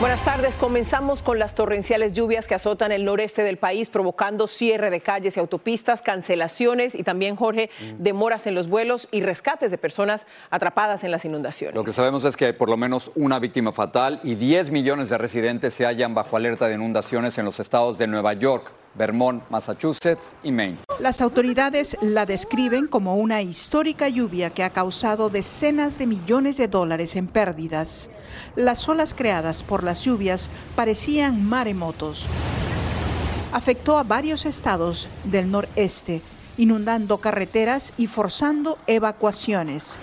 Buenas tardes. Comenzamos con las torrenciales lluvias que azotan el noreste del país, provocando cierre de calles y autopistas, cancelaciones y también, Jorge, demoras en los vuelos y rescates de personas atrapadas en las inundaciones. Lo que sabemos es que hay por lo menos una víctima fatal y 10 millones de residentes se hallan bajo alerta de inundaciones en los estados de Nueva York, Vermont, Massachusetts y Maine. Las autoridades la describen como una histórica lluvia que ha causado decenas de millones de dólares en pérdidas. Las olas creadas por las lluvias parecían maremotos. Afectó a varios estados del noreste, inundando carreteras y forzando evacuaciones.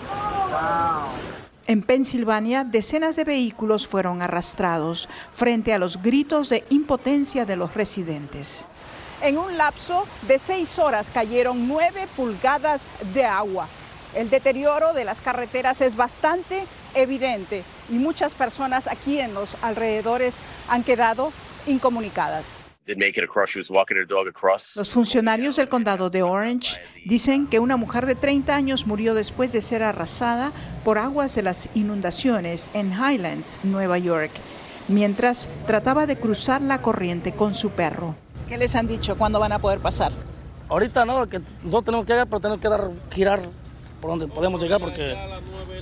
En Pensilvania, decenas de vehículos fueron arrastrados frente a los gritos de impotencia de los residentes. En un lapso de seis horas cayeron nueve pulgadas de agua. El deterioro de las carreteras es bastante evidente y muchas personas aquí en los alrededores han quedado incomunicadas. Los funcionarios del condado de Orange dicen que una mujer de 30 años murió después de ser arrasada por aguas de las inundaciones en Highlands, Nueva York, mientras trataba de cruzar la corriente con su perro. ¿Qué les han dicho? ¿Cuándo van a poder pasar? Ahorita no, que nosotros tenemos que llegar, pero tenemos que dar, girar por donde podemos llegar porque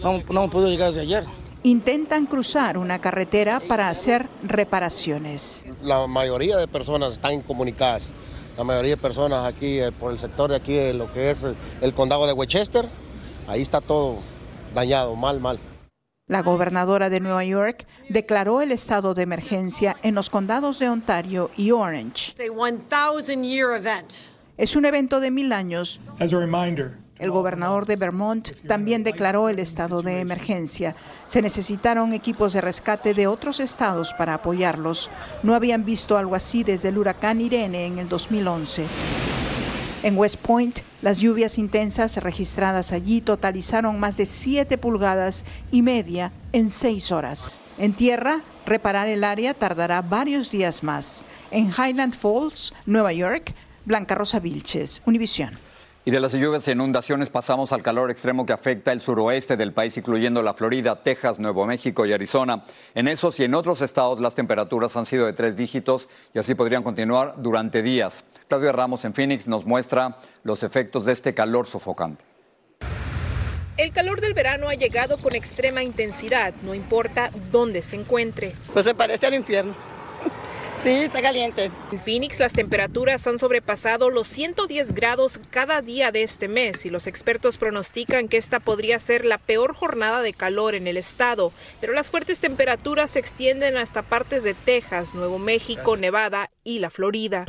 no, no hemos podido llegar desde ayer. Intentan cruzar una carretera para hacer reparaciones. La mayoría de personas están incomunicadas. La mayoría de personas aquí eh, por el sector de aquí, de lo que es el, el condado de Westchester, ahí está todo dañado, mal, mal. La gobernadora de Nueva York declaró el estado de emergencia en los condados de Ontario y Orange. Es un evento de mil años. El gobernador de Vermont también declaró el estado de emergencia. Se necesitaron equipos de rescate de otros estados para apoyarlos. No habían visto algo así desde el huracán Irene en el 2011. En West Point, las lluvias intensas registradas allí totalizaron más de 7 pulgadas y media en 6 horas. En tierra, reparar el área tardará varios días más. En Highland Falls, Nueva York, Blanca Rosa Vilches, Univisión. Y de las lluvias e inundaciones pasamos al calor extremo que afecta el suroeste del país, incluyendo la Florida, Texas, Nuevo México y Arizona. En esos y en otros estados las temperaturas han sido de tres dígitos y así podrían continuar durante días. Claudia Ramos en Phoenix nos muestra los efectos de este calor sofocante. El calor del verano ha llegado con extrema intensidad, no importa dónde se encuentre. Pues se parece al infierno. Sí, está caliente. En Phoenix las temperaturas han sobrepasado los 110 grados cada día de este mes y los expertos pronostican que esta podría ser la peor jornada de calor en el estado. Pero las fuertes temperaturas se extienden hasta partes de Texas, Nuevo México, Nevada y la Florida.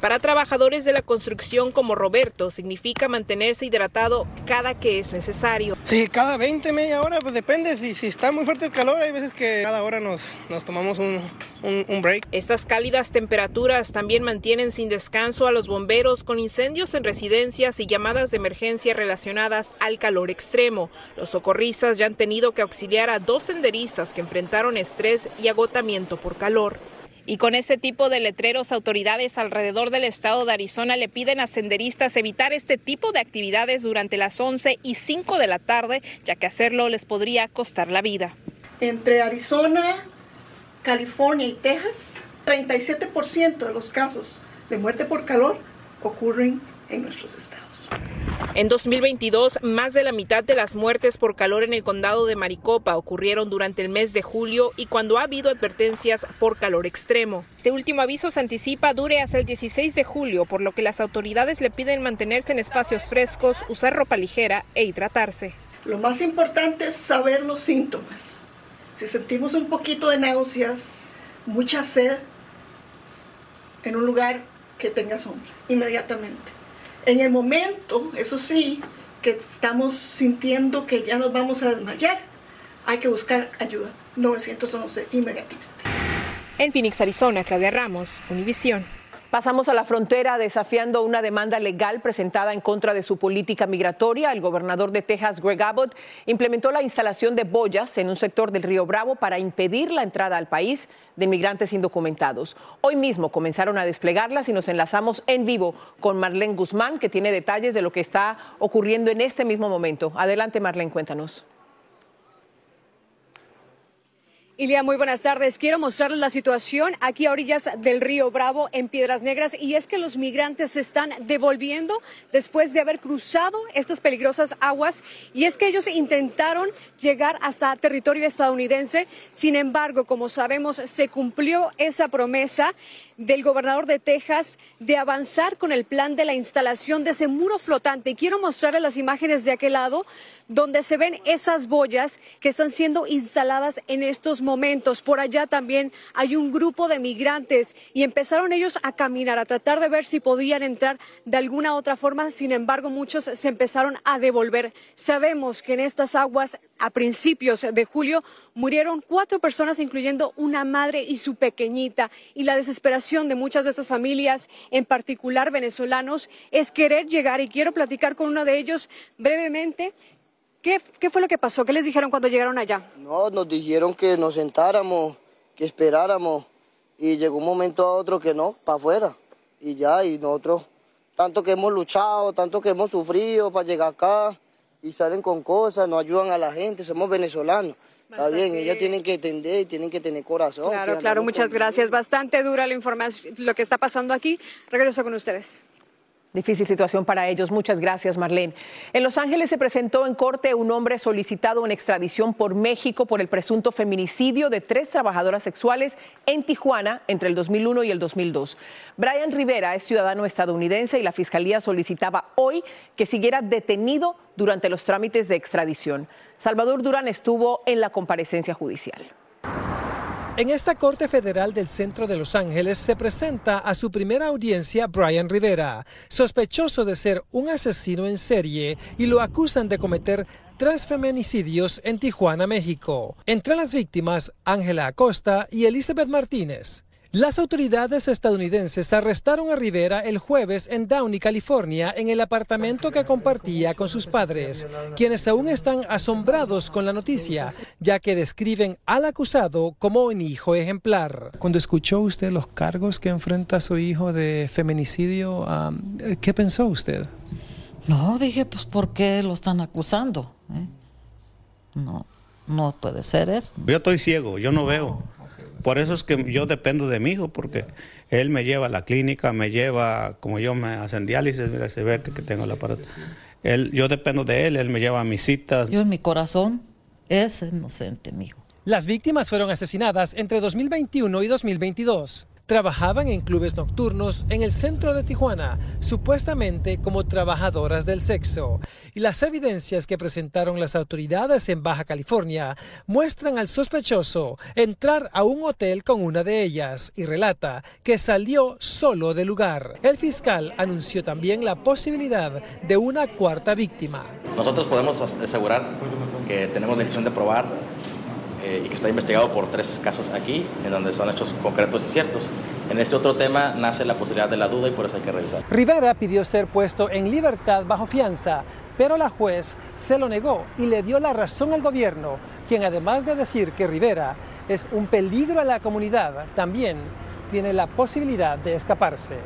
Para trabajadores de la construcción como Roberto, significa mantenerse hidratado cada que es necesario. Sí, cada 20, media hora, pues depende. Si, si está muy fuerte el calor, hay veces que cada hora nos, nos tomamos un, un, un break. Estas cálidas temperaturas también mantienen sin descanso a los bomberos con incendios en residencias y llamadas de emergencia relacionadas al calor extremo. Los socorristas ya han tenido que auxiliar a dos senderistas que enfrentaron estrés y agotamiento por calor. Y con este tipo de letreros, autoridades alrededor del estado de Arizona le piden a senderistas evitar este tipo de actividades durante las 11 y 5 de la tarde, ya que hacerlo les podría costar la vida. Entre Arizona, California y Texas, 37% de los casos de muerte por calor ocurren en nuestros estados. En 2022, más de la mitad de las muertes por calor en el condado de Maricopa ocurrieron durante el mes de julio y cuando ha habido advertencias por calor extremo. Este último aviso se anticipa dure hasta el 16 de julio, por lo que las autoridades le piden mantenerse en espacios frescos, usar ropa ligera e hidratarse. Lo más importante es saber los síntomas. Si sentimos un poquito de náuseas, mucha sed, en un lugar que tenga sombra, inmediatamente. En el momento, eso sí, que estamos sintiendo que ya nos vamos a desmayar, hay que buscar ayuda. 911 inmediatamente. En Phoenix, Arizona, Claudia Ramos, Univisión. Pasamos a la frontera desafiando una demanda legal presentada en contra de su política migratoria. El gobernador de Texas, Greg Abbott, implementó la instalación de boyas en un sector del río Bravo para impedir la entrada al país de inmigrantes indocumentados. Hoy mismo comenzaron a desplegarlas y nos enlazamos en vivo con Marlene Guzmán, que tiene detalles de lo que está ocurriendo en este mismo momento. Adelante, Marlene, cuéntanos. Ilia, muy buenas tardes. Quiero mostrarles la situación aquí a orillas del río Bravo, en Piedras Negras, y es que los migrantes se están devolviendo después de haber cruzado estas peligrosas aguas, y es que ellos intentaron llegar hasta territorio estadounidense. Sin embargo, como sabemos, se cumplió esa promesa del gobernador de Texas de avanzar con el plan de la instalación de ese muro flotante. Quiero mostrarles las imágenes de aquel lado donde se ven esas boyas que están siendo instaladas en estos momentos. Por allá también hay un grupo de migrantes y empezaron ellos a caminar, a tratar de ver si podían entrar de alguna otra forma. Sin embargo, muchos se empezaron a devolver. Sabemos que en estas aguas a principios de julio murieron cuatro personas, incluyendo una madre y su pequeñita. Y la desesperación de muchas de estas familias, en particular venezolanos, es querer llegar. Y quiero platicar con uno de ellos brevemente. ¿Qué, ¿Qué fue lo que pasó? ¿Qué les dijeron cuando llegaron allá? No, nos dijeron que nos sentáramos, que esperáramos. Y llegó un momento a otro que no, para afuera. Y ya, y nosotros, tanto que hemos luchado, tanto que hemos sufrido para llegar acá y salen con cosas, no ayudan a la gente, somos venezolanos. Está bien, ellos tienen que entender y tienen que tener corazón. Claro, claro, muchas gracias. Bastante dura la información, lo que está pasando aquí. Regreso con ustedes. Difícil situación para ellos. Muchas gracias, Marlene. En Los Ángeles se presentó en corte un hombre solicitado en extradición por México por el presunto feminicidio de tres trabajadoras sexuales en Tijuana entre el 2001 y el 2002. Brian Rivera es ciudadano estadounidense y la fiscalía solicitaba hoy que siguiera detenido durante los trámites de extradición. Salvador Durán estuvo en la comparecencia judicial. En esta Corte Federal del Centro de Los Ángeles se presenta a su primera audiencia Brian Rivera, sospechoso de ser un asesino en serie y lo acusan de cometer tres feminicidios en Tijuana, México. Entre las víctimas, Ángela Acosta y Elizabeth Martínez. Las autoridades estadounidenses arrestaron a Rivera el jueves en Downey, California, en el apartamento que compartía con sus padres, quienes aún están asombrados con la noticia, ya que describen al acusado como un hijo ejemplar. Cuando escuchó usted los cargos que enfrenta su hijo de feminicidio, ¿qué pensó usted? No, dije, pues, ¿por qué lo están acusando? ¿Eh? No, no puede ser eso. Yo estoy ciego, yo no veo. Por eso es que yo dependo de mi hijo, porque él me lleva a la clínica, me lleva, como yo me hacen diálisis, mira, se ve que, tengo el aparato. Él, yo dependo de él, él me lleva a mis citas. Yo en mi corazón es inocente, mi hijo. Las víctimas fueron asesinadas entre 2021 y 2022 trabajaban en clubes nocturnos en el centro de Tijuana, supuestamente como trabajadoras del sexo. Y las evidencias que presentaron las autoridades en Baja California muestran al sospechoso entrar a un hotel con una de ellas y relata que salió solo del lugar. El fiscal anunció también la posibilidad de una cuarta víctima. Nosotros podemos asegurar que tenemos la intención de probar eh, y que está investigado por tres casos aquí, en donde son hechos concretos y ciertos. En este otro tema nace la posibilidad de la duda y por eso hay que revisar. Rivera pidió ser puesto en libertad bajo fianza, pero la juez se lo negó y le dio la razón al gobierno, quien además de decir que Rivera es un peligro a la comunidad, también tiene la posibilidad de escaparse.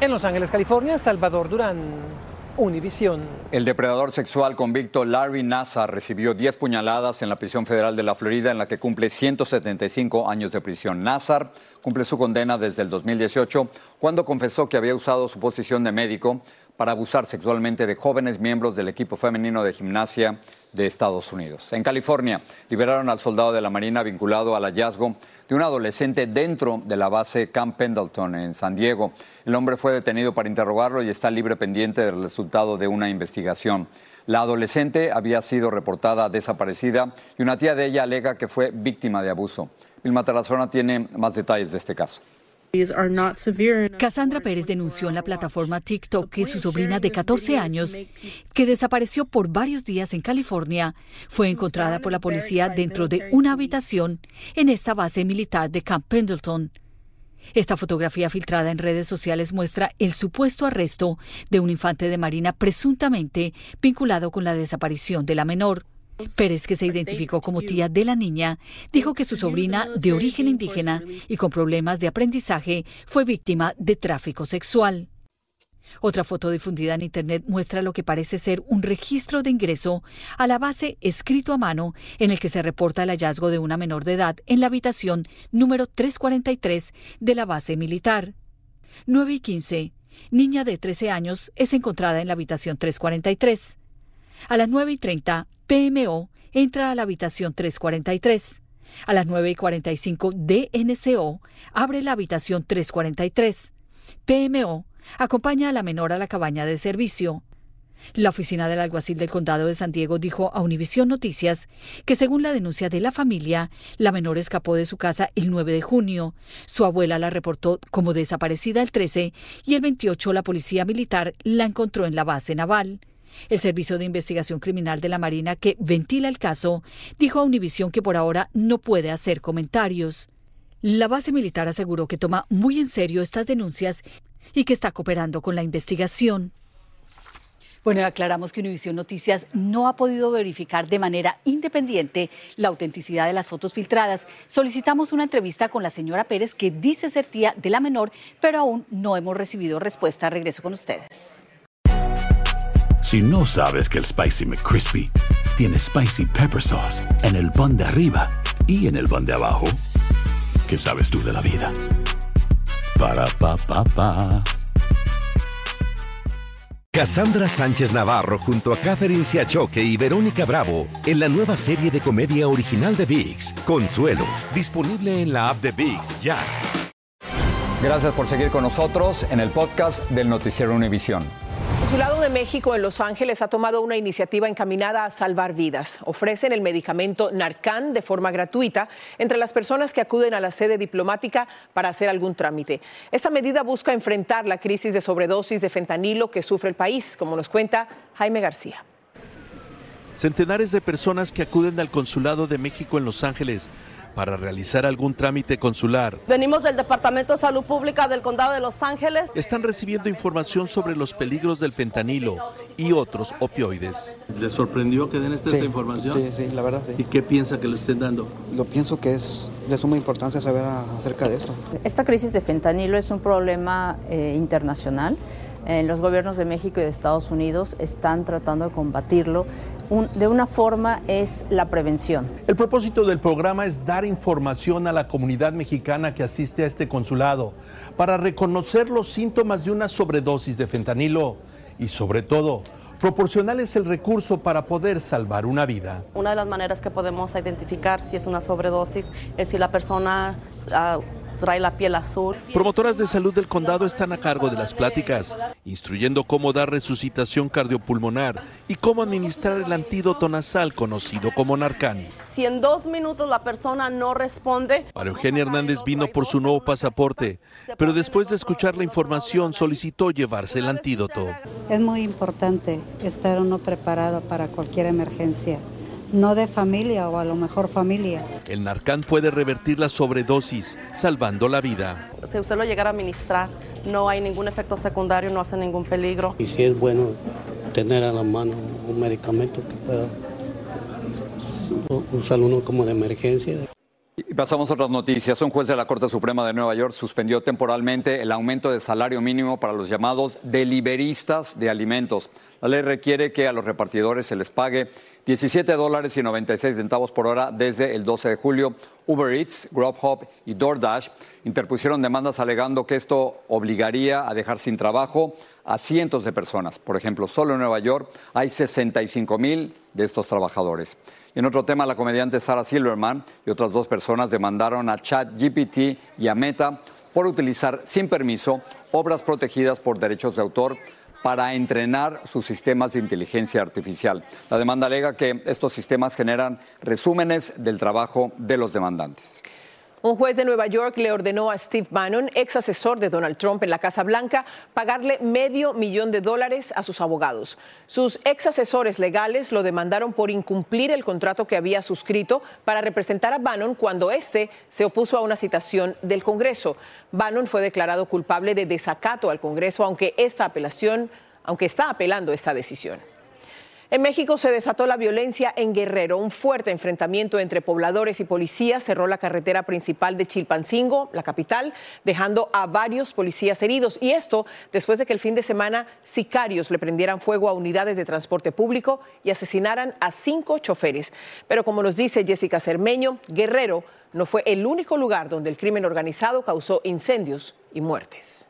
En Los Ángeles, California, Salvador Durán. Univisión. El depredador sexual convicto Larry Nassar recibió 10 puñaladas en la prisión federal de la Florida, en la que cumple 175 años de prisión. Nassar cumple su condena desde el 2018, cuando confesó que había usado su posición de médico para abusar sexualmente de jóvenes miembros del equipo femenino de gimnasia de Estados Unidos. En California, liberaron al soldado de la Marina vinculado al hallazgo de un adolescente dentro de la base Camp Pendleton en San Diego. El hombre fue detenido para interrogarlo y está libre pendiente del resultado de una investigación. La adolescente había sido reportada desaparecida y una tía de ella alega que fue víctima de abuso. Vilma Tarazona tiene más detalles de este caso. Cassandra Pérez denunció en la plataforma TikTok que su sobrina de 14 años, que desapareció por varios días en California, fue encontrada por la policía dentro de una habitación en esta base militar de Camp Pendleton. Esta fotografía filtrada en redes sociales muestra el supuesto arresto de un infante de Marina presuntamente vinculado con la desaparición de la menor. Pérez, que se identificó como tía de la niña, dijo que su sobrina, de origen indígena y con problemas de aprendizaje, fue víctima de tráfico sexual. Otra foto difundida en Internet muestra lo que parece ser un registro de ingreso a la base escrito a mano en el que se reporta el hallazgo de una menor de edad en la habitación número 343 de la base militar. 9 y 15. Niña de 13 años es encontrada en la habitación 343. A las 9 y 30, PMO entra a la habitación 343. A las 9 y 45, DNCO abre la habitación 343. PMO acompaña a la menor a la cabaña de servicio. La oficina del alguacil del condado de San Diego dijo a Univisión Noticias que según la denuncia de la familia, la menor escapó de su casa el 9 de junio. Su abuela la reportó como desaparecida el 13 y el 28 la policía militar la encontró en la base naval. El Servicio de Investigación Criminal de la Marina, que ventila el caso, dijo a Univisión que por ahora no puede hacer comentarios. La base militar aseguró que toma muy en serio estas denuncias y que está cooperando con la investigación. Bueno, aclaramos que Univisión Noticias no ha podido verificar de manera independiente la autenticidad de las fotos filtradas. Solicitamos una entrevista con la señora Pérez, que dice ser tía de la menor, pero aún no hemos recibido respuesta. Regreso con ustedes. Si no sabes que el Spicy McCrispy tiene Spicy Pepper Sauce en el pan de arriba y en el pan de abajo, ¿qué sabes tú de la vida? Para, pa, pa, pa. Cassandra Sánchez Navarro junto a Catherine Siachoque y Verónica Bravo en la nueva serie de comedia original de VIX, Consuelo, disponible en la app de VIX ya. Gracias por seguir con nosotros en el podcast del Noticiero Univisión. Consulado de México en Los Ángeles ha tomado una iniciativa encaminada a salvar vidas. Ofrecen el medicamento Narcan de forma gratuita entre las personas que acuden a la sede diplomática para hacer algún trámite. Esta medida busca enfrentar la crisis de sobredosis de fentanilo que sufre el país, como nos cuenta Jaime García. Centenares de personas que acuden al Consulado de México en Los Ángeles para realizar algún trámite consular. Venimos del Departamento de Salud Pública del Condado de Los Ángeles. Están recibiendo información sobre los peligros del fentanilo y otros opioides. ¿Le sorprendió que den esta, Sí, información? Sí, sí, la verdad. sí. ¿Y qué piensa que le estén dando? Lo pienso que es de suma importancia saber a- acerca de esto. Esta crisis de fentanilo es un problema eh, internacional. Eh, los gobiernos de México y de Estados Unidos están tratando de combatirlo. Un- de una forma es la prevención. El propósito del programa es dar información a la comunidad mexicana que asiste a este consulado para reconocer los síntomas de una sobredosis de fentanilo y sobre todo proporcionarles el recurso para poder salvar una vida. Una de las maneras que podemos identificar si es una sobredosis es si la persona ah, trae la piel azul. Promotoras de salud del condado están a cargo de las pláticas, instruyendo cómo dar resucitación cardiopulmonar y cómo administrar el antídoto nasal conocido como Narcan. Si en dos minutos la persona no responde, Para Eugenia Hernández vino por su nuevo pasaporte, pero después de escuchar la información solicitó llevarse el antídoto. Es muy importante estar uno preparado para cualquier emergencia, no de familia o a lo mejor familia. El Narcan puede revertir la sobredosis, salvando la vida. si usted lo llegara a administrar, no hay ningún efecto secundario, no hace ningún peligro. Y si es bueno tener a la mano un medicamento que pueda usar uno como de emergencia. Pasamos a otras noticias. Un juez de la Corte Suprema de Nueva York suspendió temporalmente el aumento de salario mínimo para los llamados deliveristas de alimentos. La ley requiere que a los repartidores se les pague 17 dólares y 96 centavos por hora desde el 12 de julio. Uber Eats, Grubhub y DoorDash interpusieron demandas alegando que esto obligaría a dejar sin trabajo a cientos de personas. Por ejemplo, solo en Nueva York hay 65 mil de estos trabajadores. En otro tema, la comediante Sarah Silverman y otras dos personas demandaron a ChatGPT y a Meta por utilizar sin permiso obras protegidas por derechos de autor para entrenar sus sistemas de inteligencia artificial. La demanda alega que estos sistemas generan resúmenes del trabajo de los demandantes. Un juez de Nueva York le ordenó a Steve Bannon, ex asesor de Donald Trump en la Casa Blanca, pagarle medio millón de dólares a sus abogados. Sus ex asesores legales lo demandaron por incumplir el contrato que había suscrito para representar a Bannon cuando éste se opuso a una citación del Congreso. Bannon fue declarado culpable de desacato al Congreso, aunque esta apelación, aunque está apelando esta decisión. En México se desató la violencia en Guerrero. Un fuerte enfrentamiento entre pobladores y policías cerró la carretera principal de Chilpancingo, la capital, dejando a varios policías heridos. Y esto después de que el fin de semana sicarios le prendieran fuego a unidades de transporte público y asesinaran a cinco choferes. Pero como nos dice Jessica Cermeño, Guerrero no fue el único lugar donde el crimen organizado causó incendios y muertes.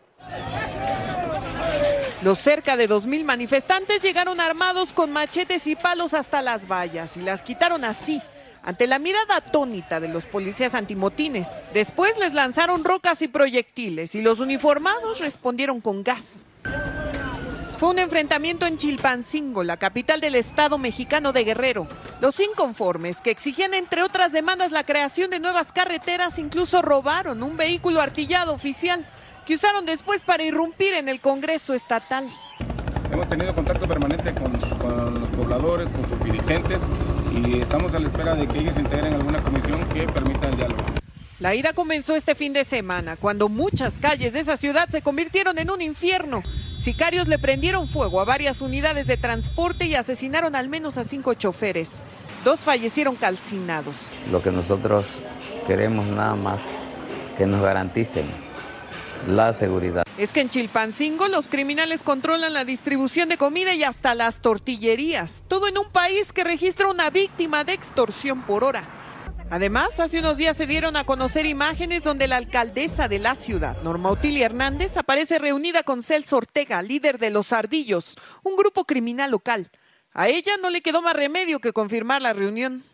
Los cerca de 2.000 manifestantes llegaron armados con machetes y palos hasta las vallas y las quitaron así, ante la mirada atónita de los policías antimotines. Después les lanzaron rocas y proyectiles y los uniformados respondieron con gas. Fue un enfrentamiento en Chilpancingo, la capital del estado mexicano de Guerrero. Los inconformes, que exigían entre otras demandas la creación de nuevas carreteras, incluso robaron un vehículo artillado oficial que usaron después para irrumpir en el Congreso estatal. Hemos tenido contacto permanente con, con, los pobladores, con sus dirigentes y estamos a la espera de que ellos se integren en alguna comisión que permita el diálogo. La ira comenzó este fin de semana, cuando muchas calles de esa ciudad se convirtieron en un infierno. Sicarios le prendieron fuego a varias unidades de transporte y asesinaron al menos a cinco choferes. Dos fallecieron calcinados. Lo que nosotros queremos nada más que nos garanticen la seguridad. Es que en Chilpancingo los criminales controlan la distribución de comida y hasta las tortillerías, todo en un país que registra una víctima de extorsión por hora. Además, hace unos días se dieron a conocer imágenes donde la alcaldesa de la ciudad, Norma Otilia Hernández, aparece reunida con Celso Ortega, líder de Los Ardillos, un grupo criminal local. A ella no le quedó más remedio que confirmar la reunión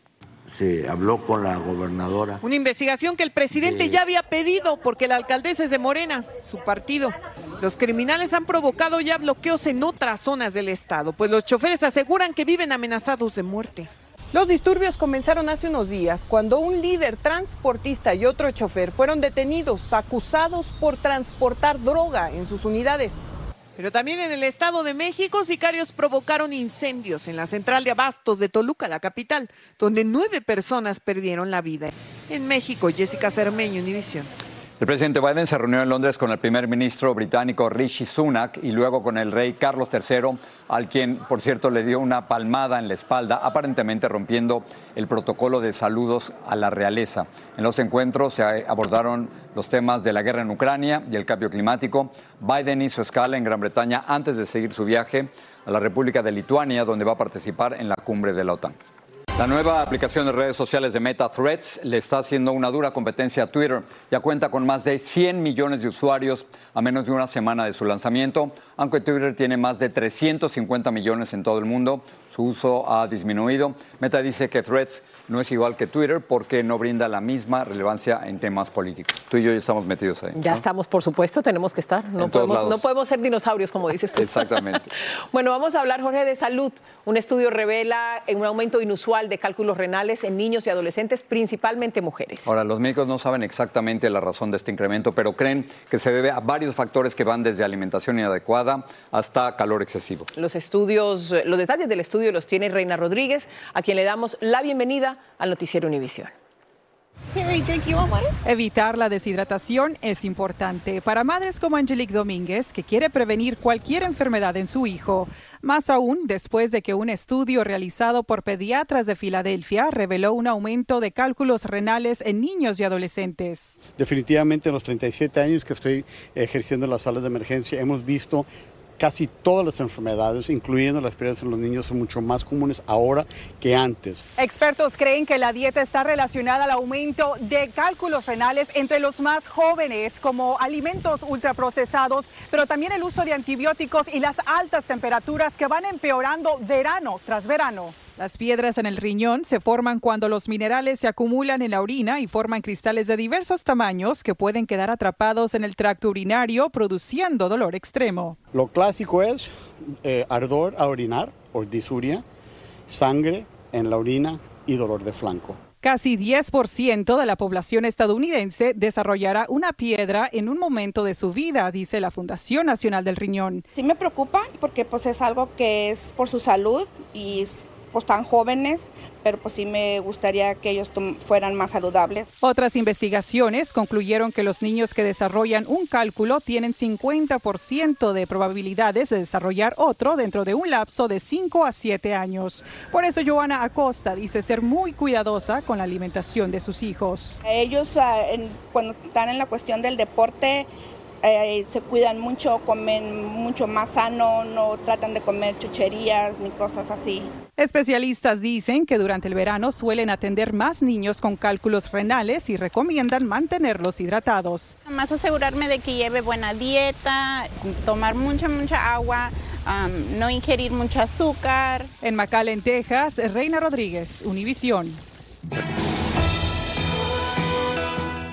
se habló con la gobernadora. Una investigación que el presidente ya había pedido porque la alcaldesa es de Morena, su partido. Los criminales han provocado ya bloqueos en otras zonas del estado, pues los choferes aseguran que viven amenazados de muerte. Los disturbios comenzaron hace unos días cuando un líder transportista y otro chofer fueron detenidos, acusados por transportar droga en sus unidades. Pero también en el Estado de México, sicarios provocaron incendios en la central de abastos de Toluca, la capital, donde nueve personas perdieron la vida. En México, Jessica Cermeño, Univisión. El presidente Biden se reunió en Londres con el primer ministro británico Rishi Sunak y luego con el rey Carlos III, al quien, por cierto, le dio una palmada en la espalda, aparentemente rompiendo el protocolo de saludos a la realeza. En los encuentros se abordaron los temas de la guerra en Ucrania y el cambio climático. Biden hizo escala en Gran Bretaña antes de seguir su viaje a la República de Lituania, donde va a participar en la cumbre de la OTAN. La nueva aplicación de redes sociales de Meta Threads le está haciendo una dura competencia a Twitter. Ya cuenta con más de 100 millones de usuarios a menos de una semana de su lanzamiento, aunque Twitter tiene más de 350 millones en todo el mundo. Su uso ha disminuido. Meta dice que Threads no es igual que Twitter porque no brinda la misma relevancia en temas políticos. Tú y yo ya estamos metidos ahí. Ya estamos, por supuesto, tenemos que estar. No, podemos, no podemos ser dinosaurios, como dices tú. Exactamente. bueno, vamos a hablar, Jorge, de salud. Un estudio revela un aumento inusual de cálculos renales en niños y adolescentes, principalmente mujeres. Ahora, los médicos no saben exactamente la razón de este incremento, pero creen que se debe a varios factores que van desde alimentación inadecuada hasta calor excesivo. Los estudios, los detalles del estudio los tiene Reina Rodríguez, a quien le damos la bienvenida al noticiero Univisión. Evitar la deshidratación es importante para madres como Angelique Domínguez, que quiere prevenir cualquier enfermedad en su hijo. Más aún, después de que un estudio realizado por pediatras de Filadelfia reveló un aumento de cálculos renales en niños y adolescentes. Definitivamente en los 37 años que estoy ejerciendo las salas de emergencia hemos visto casi todas las enfermedades, incluyendo las pérdidas en los niños, son mucho más comunes ahora que antes. Expertos creen que la dieta está relacionada al aumento de cálculos renales entre los más jóvenes, como alimentos ultraprocesados, pero también el uso de antibióticos y las altas temperaturas que van empeorando verano tras verano. Las piedras en el riñón se forman cuando los minerales se acumulan en la orina y forman cristales de diversos tamaños que pueden quedar atrapados en el tracto urinario produciendo dolor extremo. Lo clásico es eh, ardor a orinar o disuria, sangre en la orina y dolor de flanco. Casi 10% de la población estadounidense desarrollará una piedra en un momento de su vida, dice la Fundación Nacional del Riñón. Sí me preocupa porque pues es algo que es por su salud y pues tan jóvenes, pero pues sí me gustaría que ellos fueran más saludables. Otras investigaciones concluyeron que los niños que desarrollan un cálculo tienen 50% de probabilidades de desarrollar otro dentro de un lapso de 5 a 7 años. Por eso Joana Acosta dice ser muy cuidadosa con la alimentación de sus hijos. Ellos ah, cuando están en la cuestión del deporte, eh, se cuidan mucho, comen mucho más sano, no tratan de comer chucherías ni cosas así. Especialistas dicen que durante el verano suelen atender más niños con cálculos renales y recomiendan mantenerlos hidratados. Más asegurarme de que lleve buena dieta, tomar mucha, mucha agua, no ingerir mucho azúcar. En McAllen, Texas, Reina Rodríguez, Univisión.